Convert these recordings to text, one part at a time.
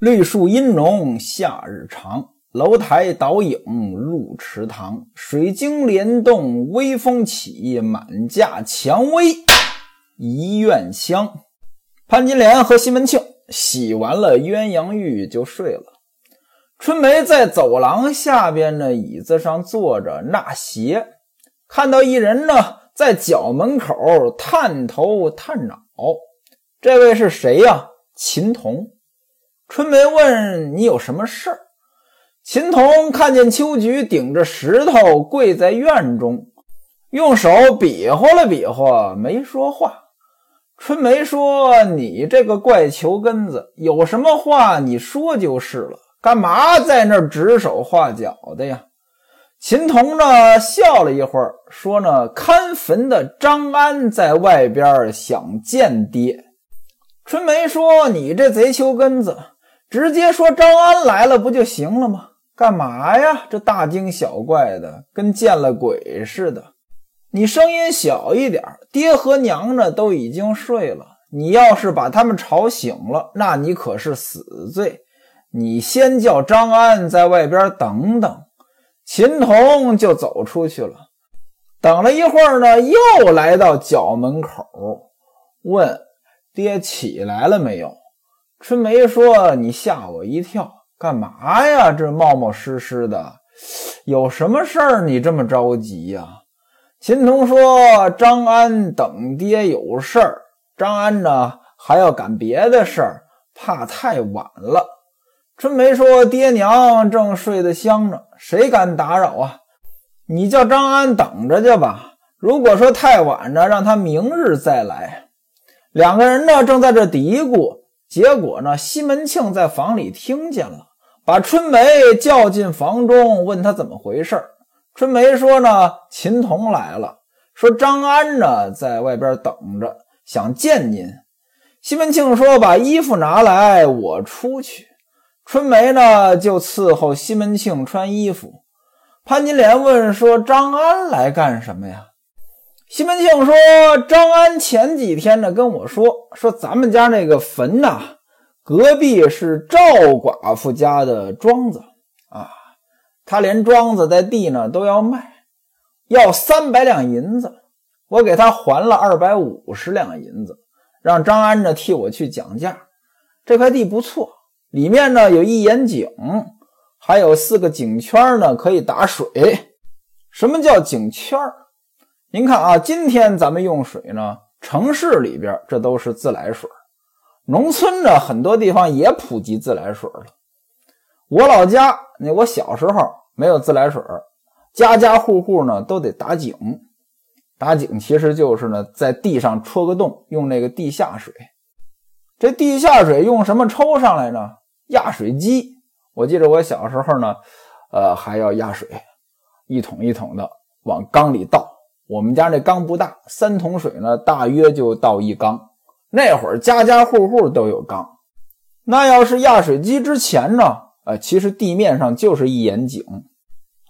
绿树阴浓夏日长，楼台倒影入池塘。水晶帘动微风起，满架蔷薇一院香。潘金莲和西门庆洗完了鸳鸯浴就睡了。春梅在走廊下边的椅子上坐着纳鞋，看到一人呢在角门口探头探脑。这位是谁呀？秦童。春梅问：“你有什么事儿？”秦童看见秋菊顶着石头跪在院中，用手比划了比划，没说话。春梅说：“你这个怪球根子，有什么话你说就是了。”干嘛在那儿指手画脚的呀？秦童呢笑了一会儿，说：“呢看坟的张安在外边想见爹。”春梅说：“你这贼球根子，直接说张安来了不就行了吗？干嘛呀？这大惊小怪的，跟见了鬼似的。你声音小一点，爹和娘呢都已经睡了。你要是把他们吵醒了，那你可是死罪。”你先叫张安在外边等等，秦童就走出去了。等了一会儿呢，又来到角门口，问爹起来了没有？春梅说：“你吓我一跳，干嘛呀？这冒冒失失的，有什么事儿？你这么着急呀？”秦童说：“张安等爹有事儿，张安呢还要赶别的事儿，怕太晚了。”春梅说：“爹娘正睡得香呢，谁敢打扰啊？你叫张安等着去吧。如果说太晚呢，让他明日再来。”两个人呢正在这嘀咕，结果呢，西门庆在房里听见了，把春梅叫进房中，问他怎么回事。春梅说：“呢，秦童来了，说张安呢在外边等着，想见您。”西门庆说：“把衣服拿来，我出去。”春梅呢，就伺候西门庆穿衣服。潘金莲问说：“张安来干什么呀？”西门庆说：“张安前几天呢，跟我说说咱们家那个坟呐，隔壁是赵寡妇家的庄子啊，他连庄子在地呢都要卖，要三百两银子。我给他还了二百五十两银子，让张安呢替我去讲价。这块地不错。”里面呢有一眼井，还有四个井圈呢，可以打水。什么叫井圈？您看啊，今天咱们用水呢，城市里边这都是自来水，农村呢很多地方也普及自来水了。我老家那我小时候没有自来水，家家户户呢都得打井。打井其实就是呢在地上戳个洞，用那个地下水。这地下水用什么抽上来呢？压水机，我记得我小时候呢，呃，还要压水，一桶一桶的往缸里倒。我们家那缸不大，三桶水呢，大约就倒一缸。那会儿家家户户都有缸。那要是压水机之前呢，呃，其实地面上就是一眼井。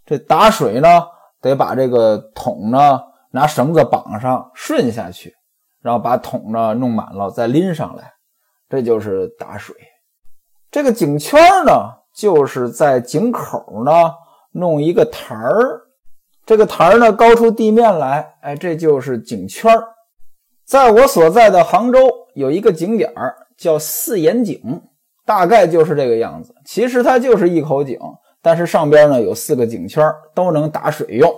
这打水呢，得把这个桶呢拿绳子绑上，顺下去，然后把桶呢弄满了，再拎上来，这就是打水。这个井圈呢，就是在井口呢弄一个台儿，这个台儿呢高出地面来，哎，这就是井圈儿在我所在的杭州有一个景点儿叫四眼井，大概就是这个样子。其实它就是一口井，但是上边呢有四个井圈儿，都能打水用。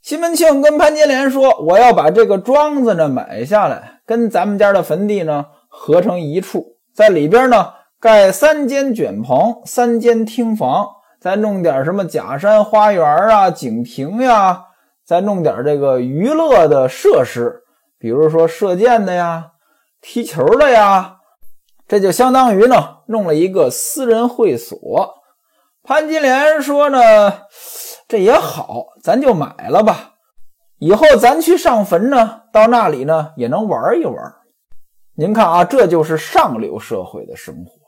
西门庆跟潘金莲说：“我要把这个庄子呢买下来，跟咱们家的坟地呢合成一处，在里边呢。”盖三间卷棚，三间厅房，再弄点什么假山花园啊、景亭呀，再弄点这个娱乐的设施，比如说射箭的呀、踢球的呀，这就相当于呢弄了一个私人会所。潘金莲说呢，这也好，咱就买了吧。以后咱去上坟呢，到那里呢也能玩一玩。您看啊，这就是上流社会的生活。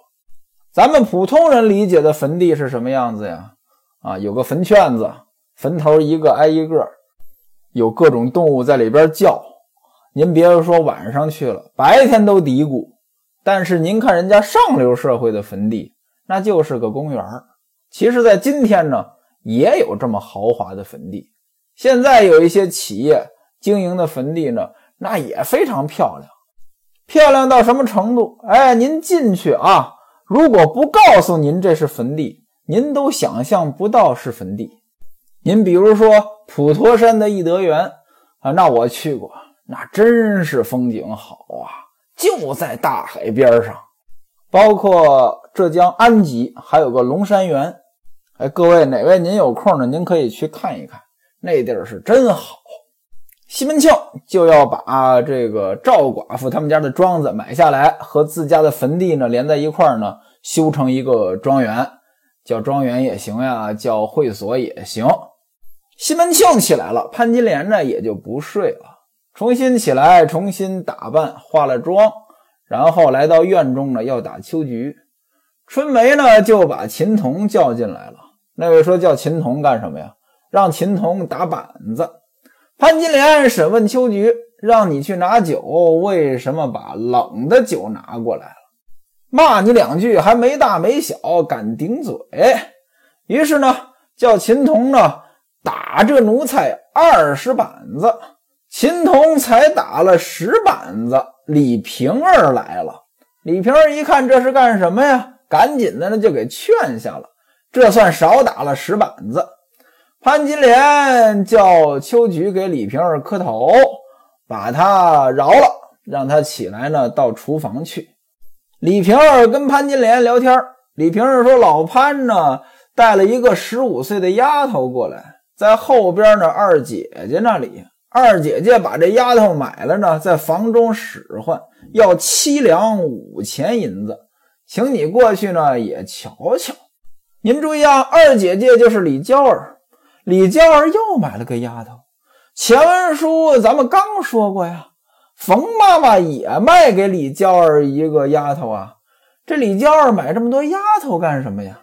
咱们普通人理解的坟地是什么样子呀？啊，有个坟圈子，坟头一个挨一个，有各种动物在里边叫。您别说晚上去了，白天都嘀咕。但是您看人家上流社会的坟地，那就是个公园其实，在今天呢，也有这么豪华的坟地。现在有一些企业经营的坟地呢，那也非常漂亮，漂亮到什么程度？哎，您进去啊，如果不告诉您这是坟地，您都想象不到是坟地。您比如说普陀山的义德园啊，那我去过，那真是风景好啊。就在大海边上，包括浙江安吉还有个龙山园。哎，各位哪位您有空呢？您可以去看一看，那地儿是真好。西门庆就要把这个赵寡妇他们家的庄子买下来，和自家的坟地呢连在一块儿呢，修成一个庄园，叫庄园也行呀，叫会所也行。西门庆起来了，潘金莲呢也就不睡了。重新起来，重新打扮，化了妆，然后来到院中呢，要打秋菊。春梅呢就把秦童叫进来了。那位说叫秦童干什么呀？让秦童打板子。潘金莲审问秋菊，让你去拿酒，为什么把冷的酒拿过来了？骂你两句，还没大没小，敢顶嘴。于是呢，叫秦童呢打这奴才二十板子。秦童才打了十板子，李瓶儿来了。李瓶儿一看这是干什么呀？赶紧的呢就给劝下了，这算少打了十板子。潘金莲叫秋菊给李瓶儿磕头，把他饶了，让他起来呢到厨房去。李瓶儿跟潘金莲聊天，李瓶儿说老潘呢带了一个十五岁的丫头过来，在后边呢二姐姐那里。二姐姐把这丫头买了呢，在房中使唤，要七两五钱银子，请你过去呢也瞧瞧。您注意啊，二姐姐就是李娇儿，李娇儿又买了个丫头。前文书咱们刚说过呀，冯妈妈也卖给李娇儿一个丫头啊。这李娇儿买这么多丫头干什么呀？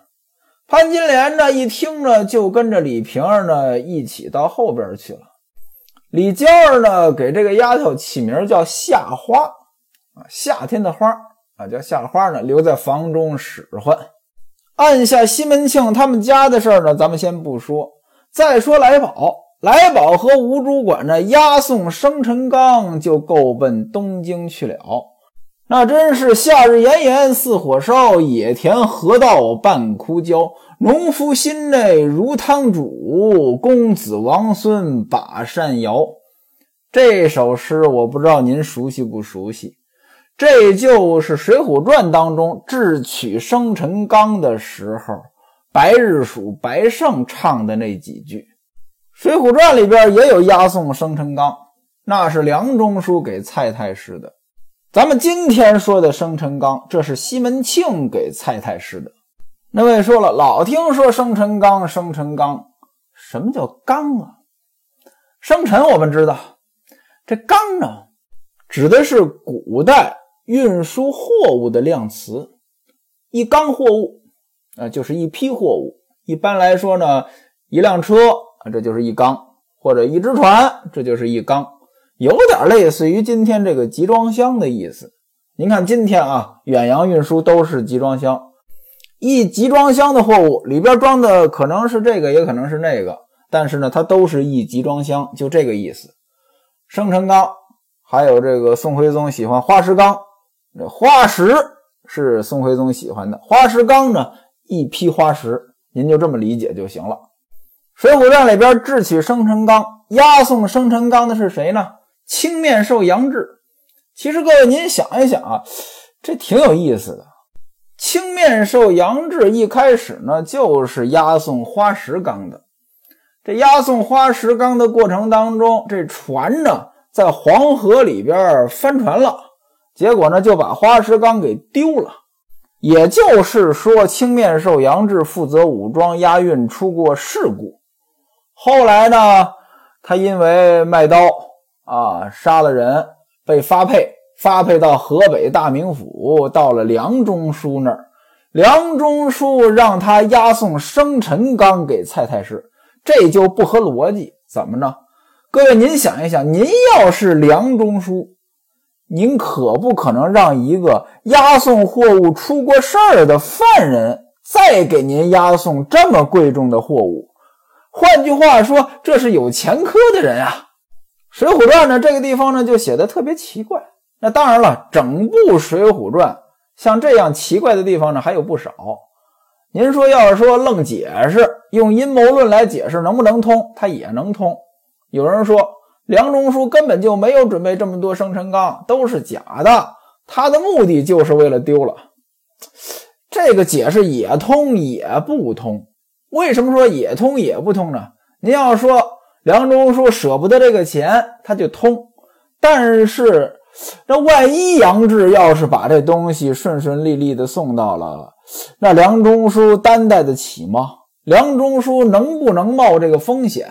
潘金莲呢一听呢，就跟着李瓶儿呢一起到后边去了。李娇儿呢，给这个丫头起名叫夏花啊，夏天的花啊，叫夏花呢，留在房中使唤。按下西门庆他们家的事儿呢，咱们先不说。再说来宝，来宝和吴主管呢押送生辰纲，就够奔东京去了。那真是夏日炎炎似火烧，野田河道半枯焦。农夫心内如汤煮，公子王孙把扇摇。这首诗我不知道您熟悉不熟悉？这就是《水浒传》当中智取生辰纲的时候，白日鼠白胜唱的那几句。《水浒传》里边也有押送生辰纲，那是梁中书给蔡太师的。咱们今天说的生辰纲，这是西门庆给蔡太师的。那位说了，老听说生辰纲，生辰纲，什么叫纲啊？生辰我们知道，这纲呢，指的是古代运输货物的量词。一纲货物啊，就是一批货物。一般来说呢，一辆车啊，这就是一缸；或者一只船，这就是一缸，有点类似于今天这个集装箱的意思。您看今天啊，远洋运输都是集装箱。一集装箱的货物里边装的可能是这个，也可能是那个，但是呢，它都是一集装箱，就这个意思。生辰纲，还有这个宋徽宗喜欢花石纲，花石是宋徽宗喜欢的，花石纲呢，一批花石，您就这么理解就行了。《水浒传》里边智取生辰纲，押送生辰纲的是谁呢？青面兽杨志。其实各位您想一想啊，这挺有意思的。青面兽杨志一开始呢，就是押送花石纲的。这押送花石纲的过程当中，这船呢在黄河里边翻船了，结果呢就把花石纲给丢了。也就是说，青面兽杨志负责武装押运出过事故。后来呢，他因为卖刀啊杀了人，被发配。发配到河北大名府，到了梁中书那儿，梁中书让他押送生辰纲给蔡太师，这就不合逻辑。怎么着？各位，您想一想，您要是梁中书，您可不可能让一个押送货物出过事儿的犯人再给您押送这么贵重的货物？换句话说，这是有前科的人啊！《水浒传》呢，这个地方呢就写的特别奇怪。那当然了，整部《水浒传》像这样奇怪的地方呢还有不少。您说要是说愣解释，用阴谋论来解释能不能通？它也能通。有人说梁中书根本就没有准备这么多生辰纲，都是假的，他的目的就是为了丢了。这个解释也通也不通。为什么说也通也不通呢？您要说梁中书舍不得这个钱，他就通。但是那万一杨志要是把这东西顺顺利利的送到了，那梁中书担待得起吗？梁中书能不能冒这个风险？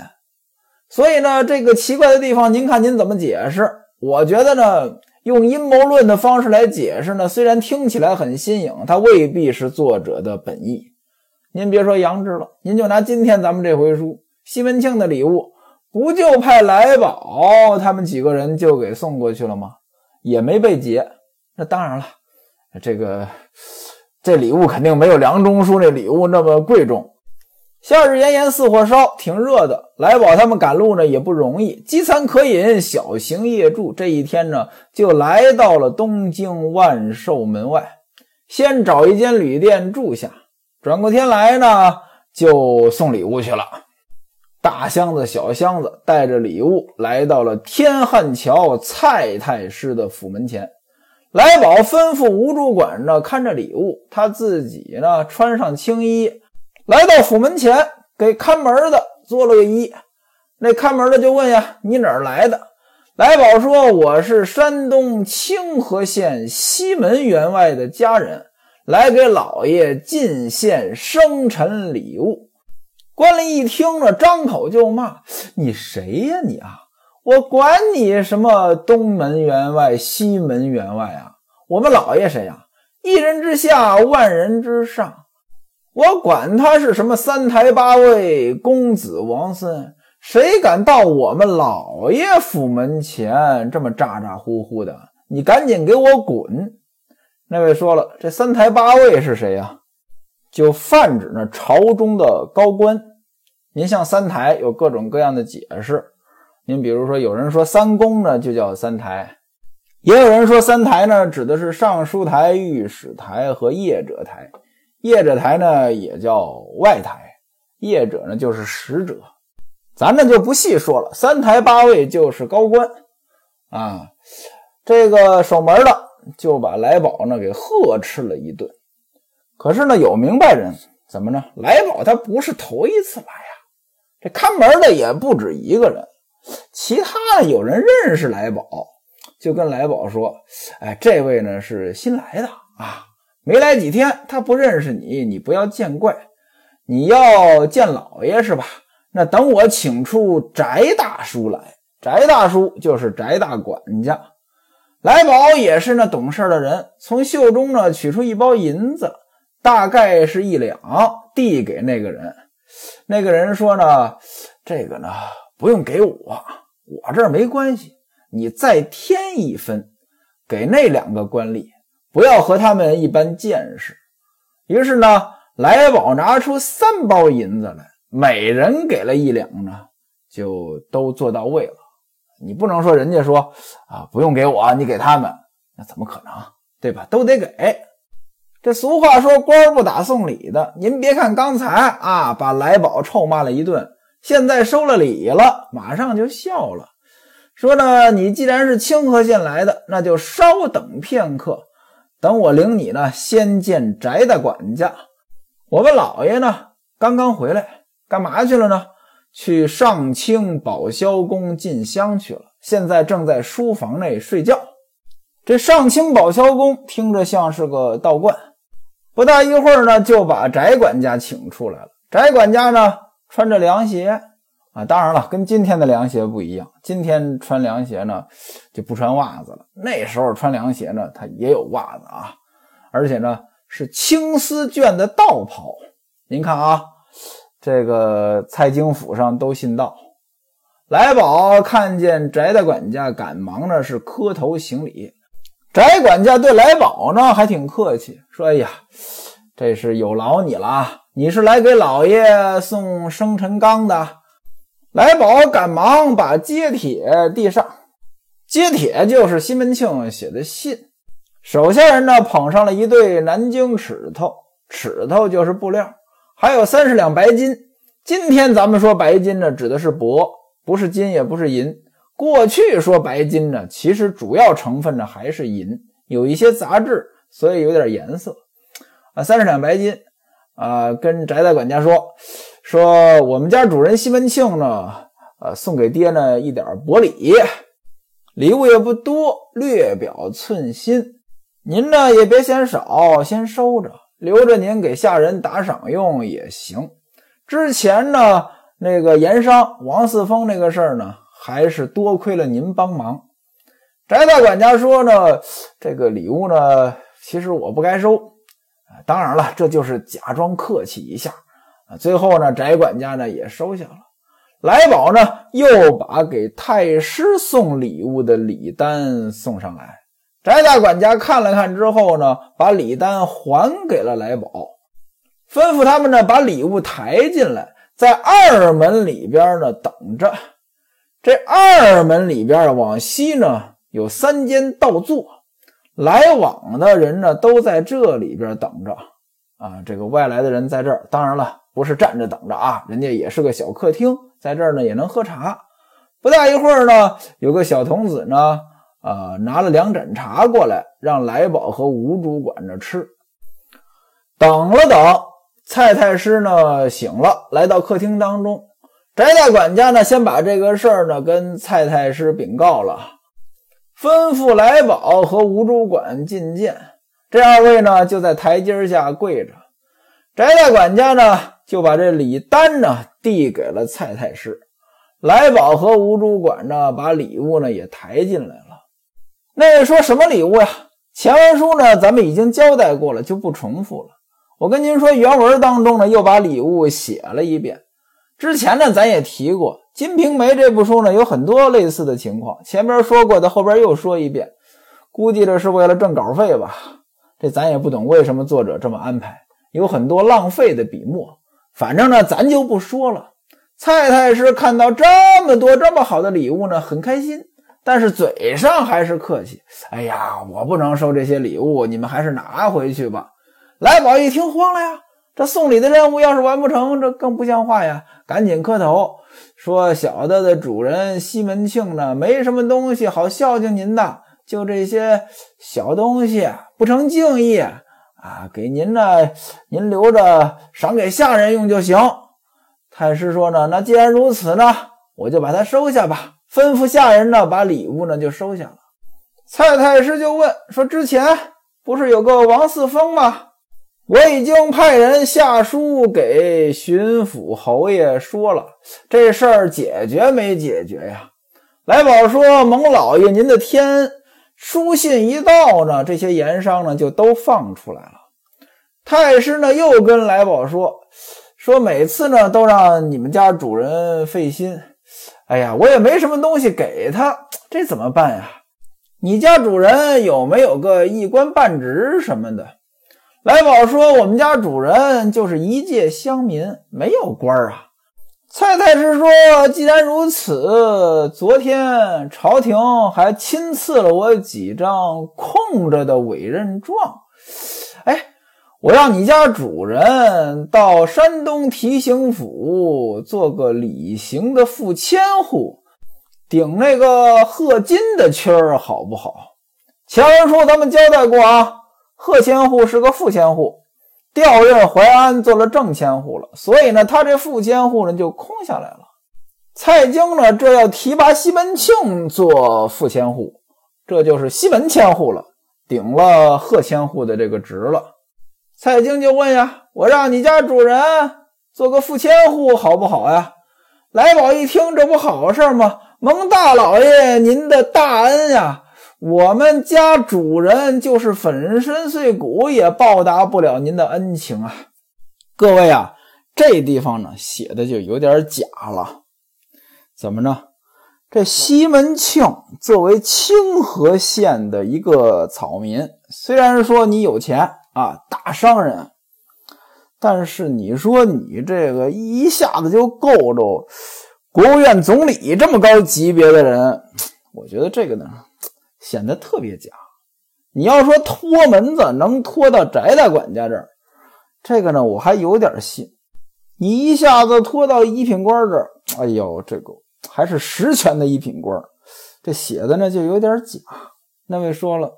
所以呢，这个奇怪的地方，您看您怎么解释？我觉得呢，用阴谋论的方式来解释呢，虽然听起来很新颖，它未必是作者的本意。您别说杨志了，您就拿今天咱们这回书，西门庆的礼物，不就派来宝他们几个人就给送过去了吗？也没被劫。那当然了，这个这礼物肯定没有梁中书那礼物那么贵重。夏日炎炎似火烧，挺热的。来宝他们赶路呢也不容易，饥餐渴饮，小行夜住。这一天呢，就来到了东京万寿门外，先找一间旅店住下。转过天来呢，就送礼物去了。大箱子、小箱子带着礼物来到了天汉桥蔡太师的府门前。来宝吩咐吴主管呢看着礼物，他自己呢穿上青衣，来到府门前给看门的做了个揖。那看门的就问呀：“你哪儿来的？”来宝说：“我是山东清河县西门员外的家人。”来给老爷进献生辰礼物，官吏一听了，张口就骂：“你谁呀你啊！我管你什么东门员外、西门员外啊！我们老爷谁呀？一人之下，万人之上。我管他是什么三台八位、公子王孙，谁敢到我们老爷府门前这么咋咋呼呼的？你赶紧给我滚！”那位说了，这三台八位是谁呀？就泛指呢朝中的高官。您像三台有各种各样的解释。您比如说，有人说三公呢就叫三台，也有人说三台呢指的是尚书台、御史台和谒者台。谒者台呢也叫外台，谒者呢就是使者。咱呢就不细说了，三台八位就是高官啊。这个守门的。就把来宝呢给呵斥了一顿。可是呢，有明白人怎么呢？来宝他不是头一次来呀，这看门的也不止一个人。其他的有人认识来宝，就跟来宝说：“哎，这位呢是新来的啊，没来几天，他不认识你，你不要见怪。你要见老爷是吧？那等我请出翟大叔来。翟大叔就是翟大管家。”来宝也是那懂事的人，从袖中呢取出一包银子，大概是一两，递给那个人。那个人说呢：“这个呢不用给我，我这儿没关系，你再添一分，给那两个官吏，不要和他们一般见识。”于是呢，来宝拿出三包银子来，每人给了一两呢，就都做到位了。你不能说人家说啊，不用给我，你给他们，那怎么可能？对吧？都得给。这俗话说，官不打送礼的。您别看刚才啊，把来宝臭骂了一顿，现在收了礼了，马上就笑了，说呢，你既然是清河县来的，那就稍等片刻，等我领你呢，先见翟大管家。我们老爷呢，刚刚回来，干嘛去了呢？去上清宝霄宫进香去了，现在正在书房内睡觉。这上清宝霄宫听着像是个道观，不大一会儿呢，就把翟管家请出来了。翟管家呢，穿着凉鞋啊，当然了，跟今天的凉鞋不一样。今天穿凉鞋呢，就不穿袜子了。那时候穿凉鞋呢，它也有袜子啊，而且呢，是青丝绢的道袍。您看啊。这个蔡京府上都信道，来宝看见翟大管家，赶忙呢是磕头行礼。翟管家对来宝呢还挺客气，说：“哎呀，这是有劳你了啊！你是来给老爷送生辰纲的。”来宝赶忙把接帖递上，接帖就是西门庆写的信。手下人呢捧上了一对南京尺头，尺头就是布料，还有三十两白金。今天咱们说白金呢，指的是帛，不是金，也不是银。过去说白金呢，其实主要成分呢还是银，有一些杂质，所以有点颜色。啊，三十两白金，啊，跟翟大管家说。说我们家主人西门庆呢，呃，送给爹呢一点薄礼，礼物也不多，略表寸心。您呢也别嫌少，先收着，留着您给下人打赏用也行。之前呢那个盐商王四峰那个事儿呢，还是多亏了您帮忙。翟大管家说呢，这个礼物呢，其实我不该收，当然了，这就是假装客气一下。最后呢，翟管家呢也收下了。来宝呢又把给太师送礼物的礼单送上来。翟大管家看了看之后呢，把礼单还给了来宝，吩咐他们呢把礼物抬进来，在二门里边呢等着。这二门里边往西呢有三间道座，来往的人呢都在这里边等着。啊，这个外来的人在这儿，当然了。不是站着等着啊，人家也是个小客厅，在这儿呢也能喝茶。不大一会儿呢，有个小童子呢，啊，拿了两盏茶过来，让来宝和吴主管着吃。等了等，蔡太师呢醒了，来到客厅当中。翟大管家呢，先把这个事儿呢跟蔡太师禀告了，吩咐来宝和吴主管觐见。这二位呢就在台阶下跪着。翟大管家呢。就把这礼单呢递给了蔡太师，来宝和吴主管呢把礼物呢也抬进来了。那说什么礼物呀？前文书呢咱们已经交代过了，就不重复了。我跟您说，原文当中呢又把礼物写了一遍。之前呢咱也提过，《金瓶梅》这部书呢有很多类似的情况，前边说过的，后边又说一遍，估计这是为了挣稿费吧？这咱也不懂为什么作者这么安排，有很多浪费的笔墨。反正呢，咱就不说了。蔡太师看到这么多这么好的礼物呢，很开心，但是嘴上还是客气。哎呀，我不能收这些礼物，你们还是拿回去吧。来宝一听慌了呀，这送礼的任务要是完不成，这更不像话呀！赶紧磕头说：“小的的主人西门庆呢，没什么东西好孝敬您的，就这些小东西不成敬意。”啊，给您呢，您留着赏给下人用就行。太师说呢，那既然如此呢，我就把它收下吧。吩咐下人呢，把礼物呢就收下了。蔡太师就问说：“之前不是有个王四峰吗？我已经派人下书给巡抚侯爷说了，这事儿解决没解决呀？”来宝说：“蒙老爷您的天。”书信一到呢，这些盐商呢就都放出来了。太师呢又跟来宝说：“说每次呢都让你们家主人费心，哎呀，我也没什么东西给他，这怎么办呀？你家主人有没有个一官半职什么的？”来宝说：“我们家主人就是一介乡民，没有官啊。”蔡太师说：“既然如此，昨天朝廷还亲赐了我几张空着的委任状。哎，我让你家主人到山东提刑府做个礼行的副千户，顶那个贺金的缺儿，好不好？前文书咱们交代过啊，贺千户是个副千户。”调任淮安做了正千户了，所以呢，他这副千户呢就空下来了。蔡京呢，这要提拔西门庆做副千户，这就是西门千户了，顶了贺千户的这个职了。蔡京就问呀：“我让你家主人做个副千户好不好呀？”来宝一听，这不好事吗？蒙大老爷您的大恩呀！我们家主人就是粉身碎骨也报答不了您的恩情啊！各位啊，这地方呢写的就有点假了。怎么着？这西门庆作为清河县的一个草民，虽然说你有钱啊，大商人，但是你说你这个一下子就够着国务院总理这么高级别的人，我觉得这个呢显得特别假。你要说托门子能托到翟大管家这儿，这个呢我还有点信。你一下子拖到一品官这儿，哎呦，这个还是实权的一品官，这写的呢就有点假。那位说了，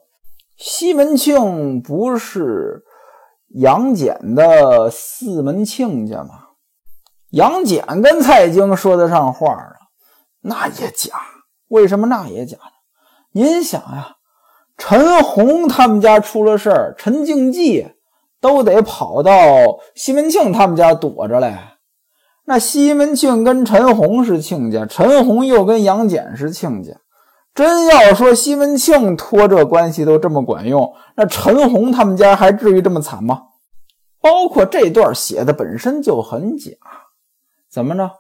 西门庆不是杨戬的四门亲家吗？杨戬跟蔡京说得上话啊，那也假。为什么那也假呢？您想呀，陈洪他们家出了事儿，陈静济。都得跑到西门庆他们家躲着嘞。那西门庆跟陈洪是亲家，陈洪又跟杨戬是亲家。真要说西门庆托这关系都这么管用，那陈洪他们家还至于这么惨吗？包括这段写的本身就很假。怎么着？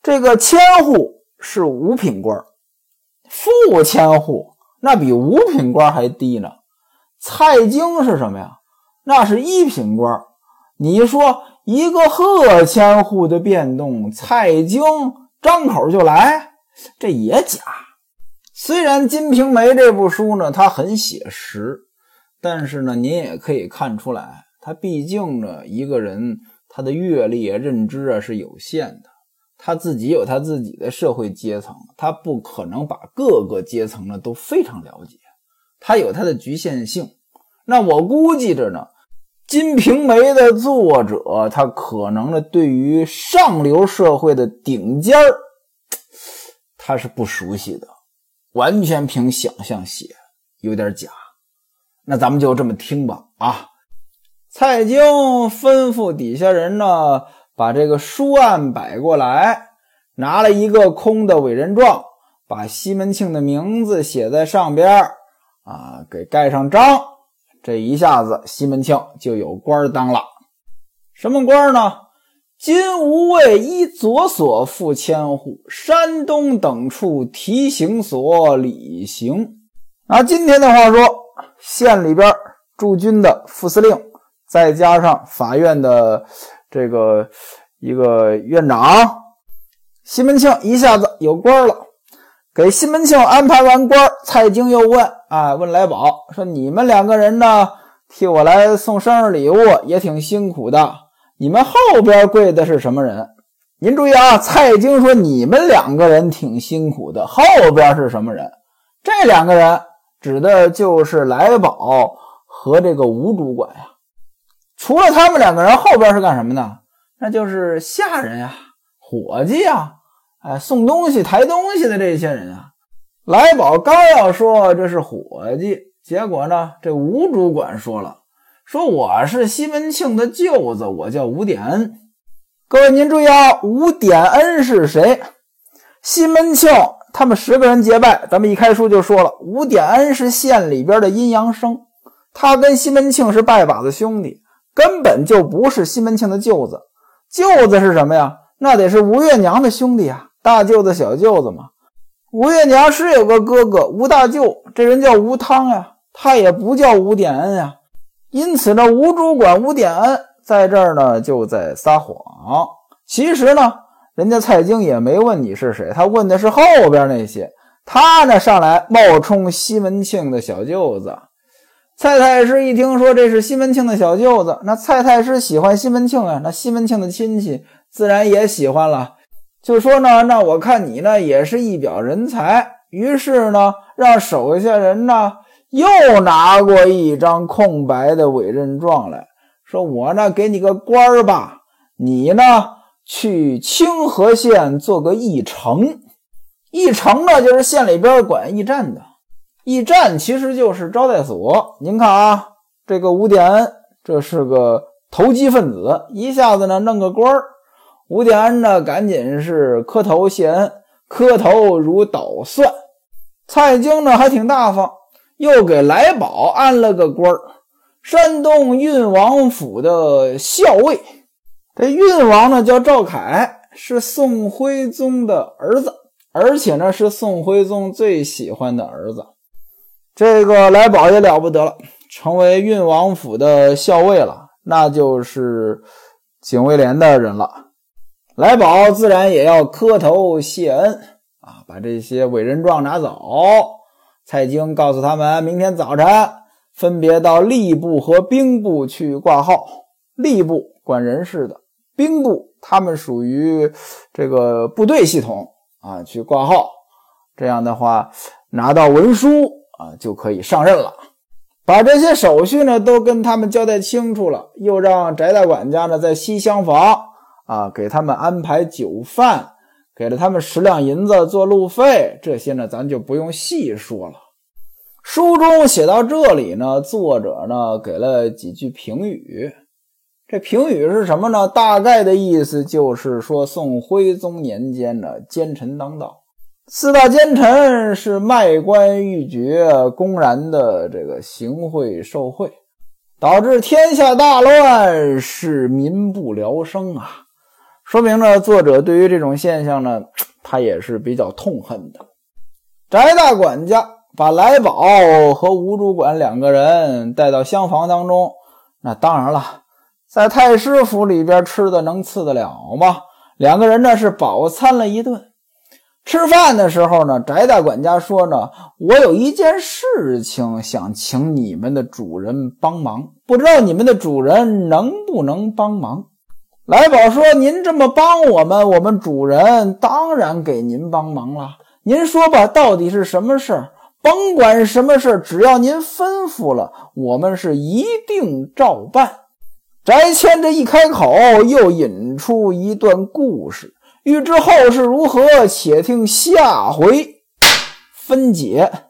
这个千户是五品官，副千户那比五品官还低呢。蔡京是什么呀？那是一品官，你说一个贺千户的变动，蔡京张口就来，这也假。虽然《金瓶梅》这部书呢，它很写实，但是呢，您也可以看出来，他毕竟呢，一个人他的阅历啊、认知啊是有限的，他自己有他自己的社会阶层，他不可能把各个阶层呢都非常了解，他有他的局限性。那我估计着呢。《金瓶梅》的作者，他可能呢，对于上流社会的顶尖儿，他是不熟悉的，完全凭想象写，有点假。那咱们就这么听吧。啊，蔡京吩咐底下人呢，把这个书案摆过来，拿了一个空的委任状，把西门庆的名字写在上边啊，给盖上章。这一下子，西门庆就有官当了。什么官呢？金吾卫一左所副千户，山东等处提刑所理刑。拿今天的话说，县里边驻军的副司令，再加上法院的这个一个院长，西门庆一下子有官了。给西门庆安排完官，蔡京又问：“啊，问来宝说，你们两个人呢，替我来送生日礼物，也挺辛苦的。你们后边跪的是什么人？您注意啊，蔡京说你们两个人挺辛苦的，后边是什么人？这两个人指的就是来宝和这个吴主管呀。除了他们两个人，后边是干什么的？那就是下人呀，伙计呀。”哎，送东西、抬东西的这些人啊，来宝刚要说这是伙计，结果呢，这吴主管说了，说我是西门庆的舅子，我叫吴点恩。各位您注意啊，吴点恩是谁？西门庆他们十个人结拜，咱们一开书就说了，吴点恩是县里边的阴阳生，他跟西门庆是拜把子兄弟，根本就不是西门庆的舅子。舅子是什么呀？那得是吴月娘的兄弟啊。大舅子、小舅子嘛，吴月娘是有个哥哥吴大舅，这人叫吴汤呀，他也不叫吴点恩呀。因此呢，吴主管吴点恩在这儿呢就在撒谎。其实呢，人家蔡京也没问你是谁，他问的是后边那些。他呢上来冒充西门庆的小舅子。蔡太师一听说这是西门庆的小舅子，那蔡太师喜欢西门庆啊，那西门庆的亲戚自然也喜欢了。就说呢，那我看你呢也是一表人才，于是呢，让手下人呢又拿过一张空白的委任状来说：“我呢给你个官儿吧，你呢去清河县做个驿丞。驿丞呢就是县里边管驿站的，驿站其实就是招待所。您看啊，这个吴点恩这是个投机分子，一下子呢弄个官儿。”吴点恩呢，赶紧是磕头谢恩，磕头如捣蒜。蔡京呢还挺大方，又给来宝安了个官儿，山东运王府的校尉。这运王呢叫赵凯，是宋徽宗的儿子。而且呢是宋徽宗最喜欢的儿子。这个来宝也了不得了，成为运王府的校尉了，那就是警卫连的人了。来宝自然也要磕头谢恩啊，把这些委任状拿走。蔡京告诉他们，明天早晨分别到吏部和兵部去挂号。吏部管人事的，兵部他们属于这个部队系统啊，去挂号。这样的话，拿到文书啊，就可以上任了。把这些手续呢，都跟他们交代清楚了，又让翟大管家呢在西厢房。啊，给他们安排酒饭，给了他们十两银子做路费，这些呢，咱就不用细说了。书中写到这里呢，作者呢给了几句评语。这评语是什么呢？大概的意思就是说，宋徽宗年间呢，奸臣当道，四大奸臣是卖官鬻爵，公然的这个行贿受贿，导致天下大乱，是民不聊生啊。说明呢，作者对于这种现象呢，他也是比较痛恨的。翟大管家把来宝和吴主管两个人带到厢房当中，那当然了，在太师府里边吃的能次得了吗？两个人呢是饱餐了一顿。吃饭的时候呢，翟大管家说呢：“我有一件事情想请你们的主人帮忙，不知道你们的主人能不能帮忙？”来宝说：“您这么帮我们，我们主人当然给您帮忙了。您说吧，到底是什么事儿？甭管什么事儿，只要您吩咐了，我们是一定照办。”翟谦这一开口，又引出一段故事。欲知后事如何，且听下回分解。